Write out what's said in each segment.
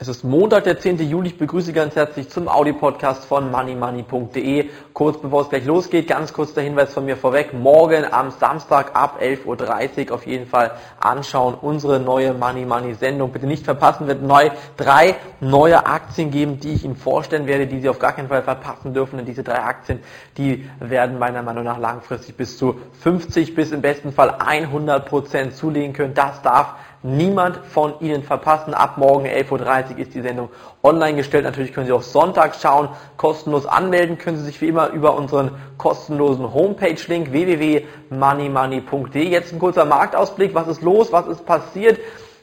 Es ist Montag, der 10. Juli. Ich begrüße ganz herzlich zum Audi-Podcast von moneymoney.de. Kurz bevor es gleich losgeht, ganz kurz der Hinweis von mir vorweg. Morgen am Samstag ab 11.30 Uhr auf jeden Fall anschauen. Unsere neue Money Money Sendung. Bitte nicht verpassen, wird neu drei neue Aktien geben, die ich Ihnen vorstellen werde, die Sie auf gar keinen Fall verpassen dürfen. Denn diese drei Aktien, die werden meiner Meinung nach langfristig bis zu 50 bis im besten Fall 100 Prozent zulegen können. Das darf niemand von Ihnen verpassen. Ab morgen 11.30 Uhr ist die Sendung online gestellt. Natürlich können Sie auch Sonntag schauen. Kostenlos anmelden können Sie sich wie immer über unseren kostenlosen Homepage-Link www.moneymoney.de. Jetzt ein kurzer Marktausblick. Was ist los? Was ist passiert?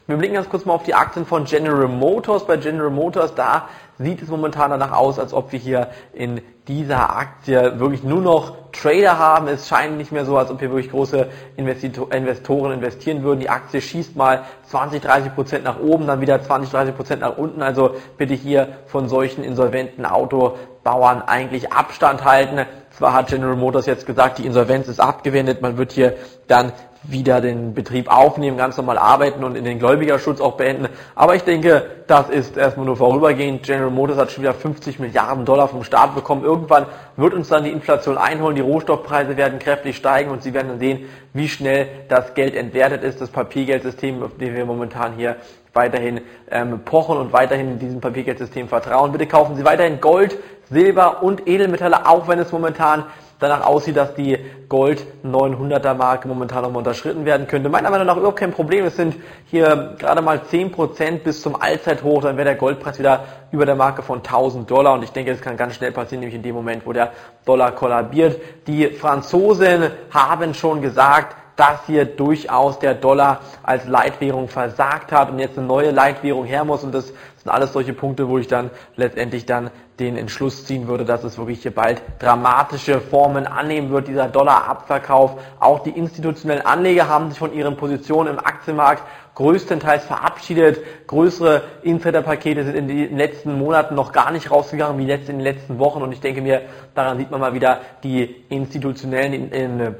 Wir blicken ganz kurz mal auf die Aktien von General Motors. Bei General Motors, da sieht es momentan danach aus, als ob wir hier in dieser Aktie wirklich nur noch Trader haben. Es scheint nicht mehr so, als ob hier wirklich große Investoren investieren würden. Die Aktie schießt mal 20, 30 Prozent nach oben, dann wieder 20, 30 Prozent nach unten. Also bitte hier von solchen insolventen Autobauern eigentlich Abstand halten. Zwar hat General Motors jetzt gesagt, die Insolvenz ist abgewendet, man wird hier dann wieder den Betrieb aufnehmen, ganz normal arbeiten und in den Gläubigerschutz auch beenden. Aber ich denke, das ist erstmal nur vorübergehend. General Motors hat schon wieder 50 Milliarden Dollar vom Staat bekommen. Irgendwann wird uns dann die Inflation einholen, die Rohstoffpreise werden kräftig steigen und Sie werden dann sehen, wie schnell das Geld entwertet ist, das Papiergeldsystem, auf dem wir momentan hier weiterhin ähm, pochen und weiterhin in diesem Papiergeldsystem vertrauen. Bitte kaufen Sie weiterhin Gold, Silber und Edelmetalle, auch wenn es momentan danach aussieht, dass die Gold 900er Marke momentan nochmal unterschritten werden könnte. Meiner Meinung nach überhaupt kein Problem. Es sind hier gerade mal 10% bis zum Allzeithoch. Dann wäre der Goldpreis wieder über der Marke von 1000 Dollar. Und ich denke, das kann ganz schnell passieren, nämlich in dem Moment, wo der Dollar kollabiert. Die Franzosen haben schon gesagt, dass hier durchaus der Dollar als Leitwährung versagt hat und jetzt eine neue Leitwährung her muss. Und das sind alles solche Punkte, wo ich dann letztendlich dann den Entschluss ziehen würde, dass es wirklich hier bald dramatische Formen annehmen wird, dieser Dollarabverkauf. Auch die institutionellen Anleger haben sich von ihren Positionen im Aktienmarkt größtenteils verabschiedet. Größere Insider-Pakete sind in den letzten Monaten noch gar nicht rausgegangen, wie jetzt in den letzten Wochen. Und ich denke mir, daran sieht man mal wieder, die institutionellen in, in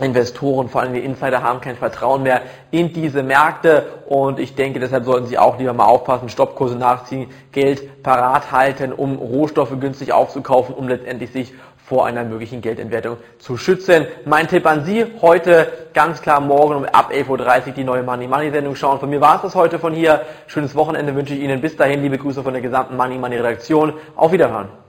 Investoren, vor allem die Insider, haben kein Vertrauen mehr in diese Märkte und ich denke, deshalb sollten sie auch lieber mal aufpassen, Stoppkurse nachziehen, Geld parat halten, um Rohstoffe günstig aufzukaufen, um letztendlich sich vor einer möglichen Geldentwertung zu schützen. Mein Tipp an Sie, heute ganz klar morgen um ab 11.30 Uhr die neue Money Money Sendung schauen. Von mir war es das heute von hier. Schönes Wochenende wünsche ich Ihnen. Bis dahin, liebe Grüße von der gesamten Money Money Redaktion. Auf Wiederhören.